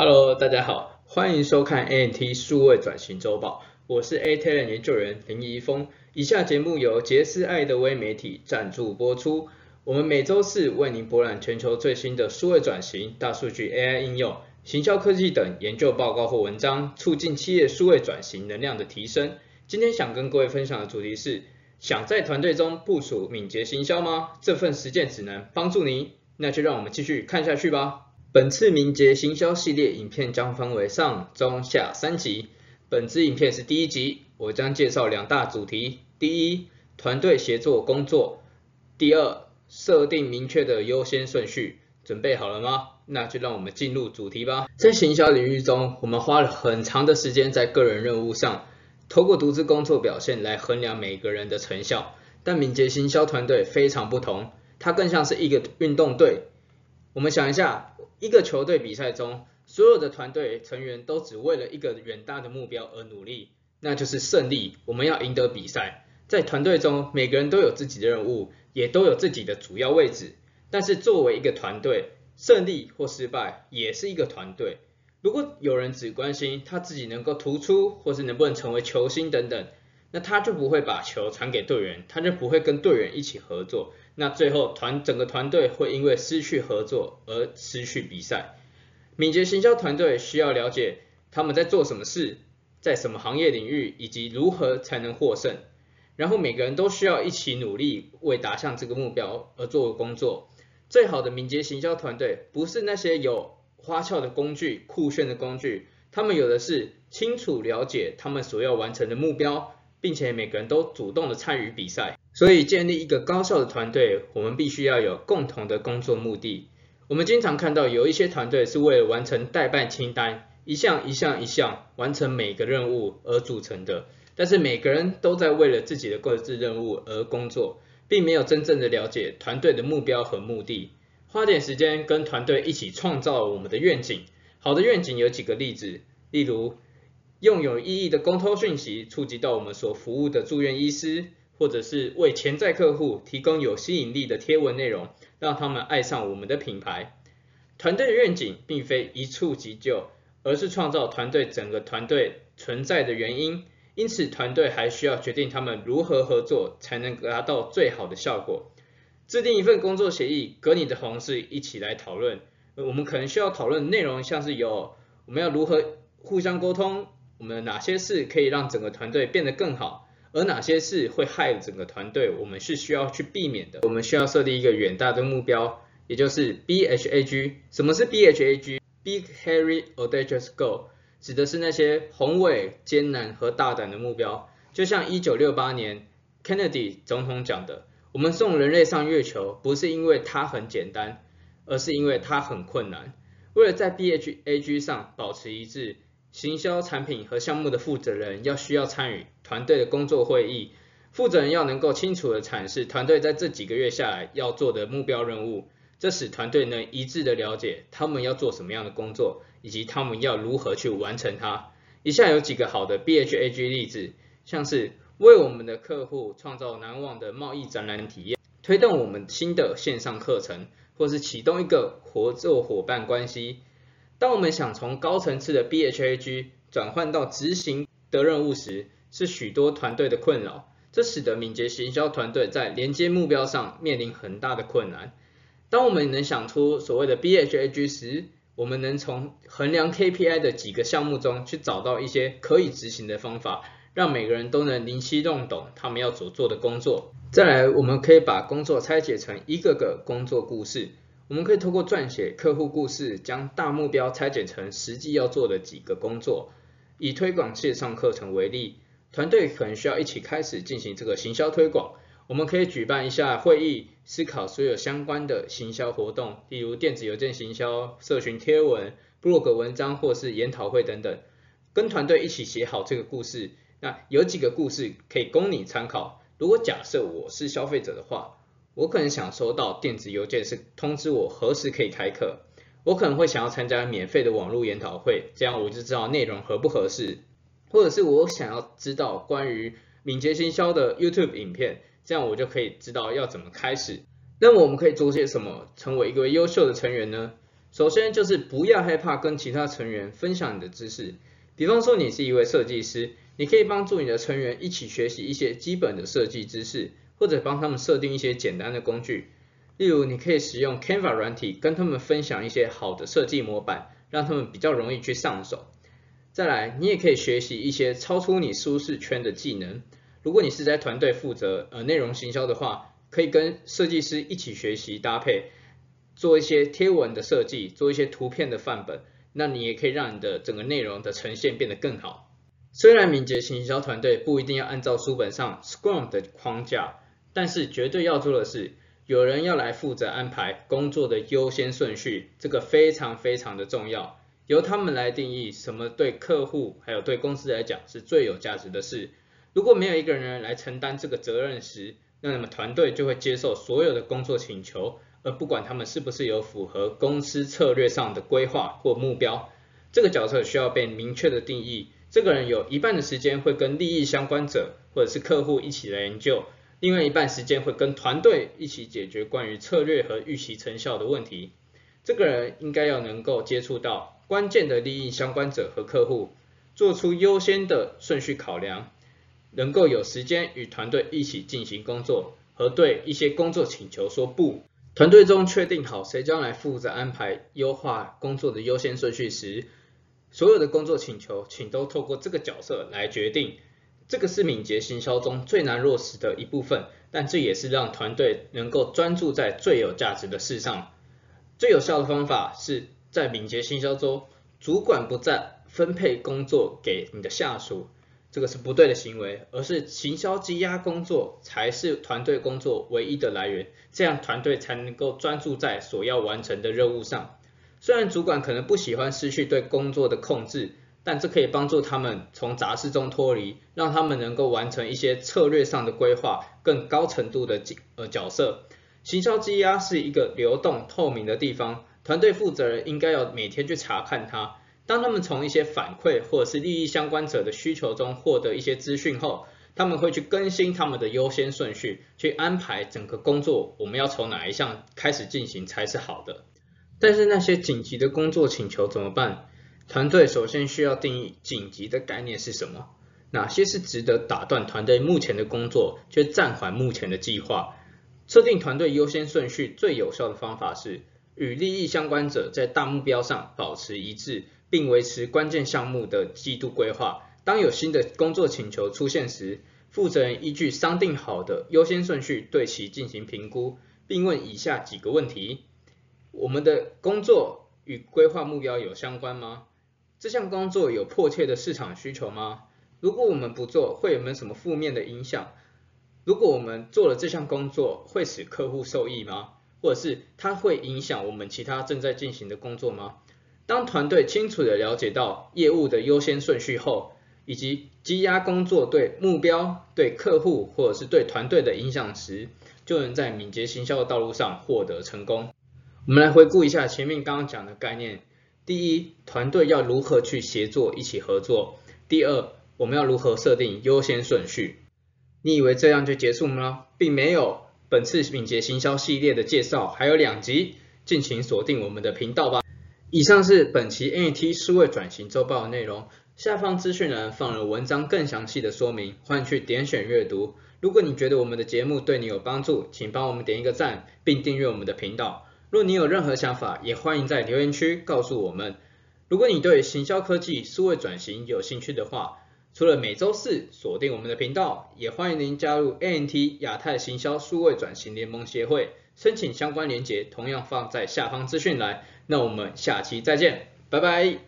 Hello，大家好，欢迎收看 ANT 数位转型周报，我是 A t a l e n 研究员林怡峰。以下节目由杰斯爱德威媒体赞助播出。我们每周四为您博览全球最新的数位转型、大数据、AI 应用、行销科技等研究报告或文章，促进企业数位转型能量的提升。今天想跟各位分享的主题是：想在团队中部署敏捷行销吗？这份实践指南帮助您。那就让我们继续看下去吧。本次敏捷行销系列影片将分为上、中、下三集。本次影片是第一集，我将介绍两大主题：第一，团队协作工作；第二，设定明确的优先顺序。准备好了吗？那就让我们进入主题吧。在行销领域中，我们花了很长的时间在个人任务上，透过独自工作表现来衡量每个人的成效。但敏捷行销团队非常不同，它更像是一个运动队。我们想一下。一个球队比赛中，所有的团队成员都只为了一个远大的目标而努力，那就是胜利。我们要赢得比赛。在团队中，每个人都有自己的任务，也都有自己的主要位置。但是作为一个团队，胜利或失败也是一个团队。如果有人只关心他自己能够突出，或是能不能成为球星等等，那他就不会把球传给队员，他就不会跟队员一起合作。那最后团整个团队会因为失去合作而失去比赛。敏捷行销团队需要了解他们在做什么事，在什么行业领域，以及如何才能获胜。然后每个人都需要一起努力，为达向这个目标而做工作。最好的敏捷行销团队不是那些有花俏的工具、酷炫的工具，他们有的是清楚了解他们所要完成的目标，并且每个人都主动的参与比赛。所以建立一个高效的团队，我们必须要有共同的工作目的。我们经常看到有一些团队是为了完成代办清单，一项一项一项完成每个任务而组成的，但是每个人都在为了自己的各自任务而工作，并没有真正的了解团队的目标和目的。花点时间跟团队一起创造我们的愿景。好的愿景有几个例子，例如用有意义的沟通讯息触及到我们所服务的住院医师。或者是为潜在客户提供有吸引力的贴文内容，让他们爱上我们的品牌。团队的愿景并非一触即就，而是创造团队整个团队存在的原因。因此，团队还需要决定他们如何合作，才能达到最好的效果。制定一份工作协议，跟你的同事一起来讨论。我们可能需要讨论内容，像是有我们要如何互相沟通，我们哪些事可以让整个团队变得更好。而哪些事会害整个团队，我们是需要去避免的。我们需要设立一个远大的目标，也就是 BHAG。什么是 BHAG？Big Hairy Audacious Goal，指的是那些宏伟、艰难和大胆的目标。就像1968年 Kennedy 总统讲的：“我们送人类上月球，不是因为它很简单，而是因为它很困难。”为了在 BHAG 上保持一致。行销产品和项目的负责人要需要参与团队的工作会议，负责人要能够清楚的阐释团队在这几个月下来要做的目标任务，这使团队能一致的了解他们要做什么样的工作，以及他们要如何去完成它。以下有几个好的 BHAG 例子，像是为我们的客户创造难忘的贸易展览体验，推动我们新的线上课程，或是启动一个合作伙伴关系。当我们想从高层次的 BHAG 转换到执行的任务时，是许多团队的困扰。这使得敏捷行销团队在连接目标上面临很大的困难。当我们能想出所谓的 BHAG 时，我们能从衡量 KPI 的几个项目中去找到一些可以执行的方法，让每个人都能灵犀弄懂他们要所做的工作。再来，我们可以把工作拆解成一个个工作故事。我们可以透过撰写客户故事，将大目标拆解成实际要做的几个工作。以推广线上课程为例，团队可能需要一起开始进行这个行销推广。我们可以举办一下会议，思考所有相关的行销活动，例如电子邮件行销、社群贴文、blog 文章或是研讨会等等。跟团队一起写好这个故事。那有几个故事可以供你参考。如果假设我是消费者的话。我可能想收到电子邮件，是通知我何时可以开课。我可能会想要参加免费的网络研讨会，这样我就知道内容合不合适。或者是我想要知道关于敏捷行销的 YouTube 影片，这样我就可以知道要怎么开始。那么我们可以做些什么，成为一个优秀的成员呢？首先就是不要害怕跟其他成员分享你的知识，比方说你是一位设计师，你可以帮助你的成员一起学习一些基本的设计知识，或者帮他们设定一些简单的工具。例如，你可以使用 Canva 软体跟他们分享一些好的设计模板，让他们比较容易去上手。再来，你也可以学习一些超出你舒适圈的技能。如果你是在团队负责呃内容行销的话，可以跟设计师一起学习搭配，做一些贴文的设计，做一些图片的范本。那你也可以让你的整个内容的呈现变得更好。虽然敏捷行销团队不一定要按照书本上 Scrum 的框架，但是绝对要做的是。有人要来负责安排工作的优先顺序，这个非常非常的重要，由他们来定义什么对客户还有对公司来讲是最有价值的事。如果没有一个人来承担这个责任时，那么团队就会接受所有的工作请求，而不管他们是不是有符合公司策略上的规划或目标。这个角色需要被明确的定义，这个人有一半的时间会跟利益相关者或者是客户一起来研究。另外一半时间会跟团队一起解决关于策略和预期成效的问题。这个人应该要能够接触到关键的利益相关者和客户，做出优先的顺序考量，能够有时间与团队一起进行工作，和对一些工作请求说不。团队中确定好谁将来负责安排优化工作的优先顺序时，所有的工作请求请都透过这个角色来决定。这个是敏捷行销中最难落实的一部分，但这也是让团队能够专注在最有价值的事上。最有效的方法是在敏捷行销中，主管不再分配工作给你的下属，这个是不对的行为，而是行销积压工作才是团队工作唯一的来源，这样团队才能够专注在所要完成的任务上。虽然主管可能不喜欢失去对工作的控制。但这可以帮助他们从杂事中脱离，让他们能够完成一些策略上的规划，更高程度的呃角色。行销积压是一个流动透明的地方，团队负责人应该要每天去查看它。当他们从一些反馈或者是利益相关者的需求中获得一些资讯后，他们会去更新他们的优先顺序，去安排整个工作，我们要从哪一项开始进行才是好的。但是那些紧急的工作请求怎么办？团队首先需要定义紧急的概念是什么，哪些是值得打断团队目前的工作，却暂缓目前的计划。设定团队优先顺序最有效的方法是与利益相关者在大目标上保持一致，并维持关键项目的季度规划。当有新的工作请求出现时，负责人依据商定好的优先顺序对其进行评估，并问以下几个问题：我们的工作与规划目标有相关吗？这项工作有迫切的市场需求吗？如果我们不做，会有没有什么负面的影响？如果我们做了这项工作，会使客户受益吗？或者是它会影响我们其他正在进行的工作吗？当团队清楚的了解到业务的优先顺序后，以及积压工作对目标、对客户或者是对团队的影响时，就能在敏捷行销的道路上获得成功。我们来回顾一下前面刚刚讲的概念。第一，团队要如何去协作一起合作？第二，我们要如何设定优先顺序？你以为这样就结束吗？并没有。本次敏捷行销系列的介绍还有两集，敬请锁定我们的频道吧。以上是本期 NT 数位转型周报的内容，下方资讯栏放了文章更详细的说明，欢迎去点选阅读。如果你觉得我们的节目对你有帮助，请帮我们点一个赞，并订阅我们的频道。若你有任何想法，也欢迎在留言区告诉我们。如果你对行销科技、数位转型有兴趣的话，除了每周四锁定我们的频道，也欢迎您加入 ANT 亚太行销数位转型联盟协会，申请相关链接同样放在下方资讯栏。那我们下期再见，拜拜。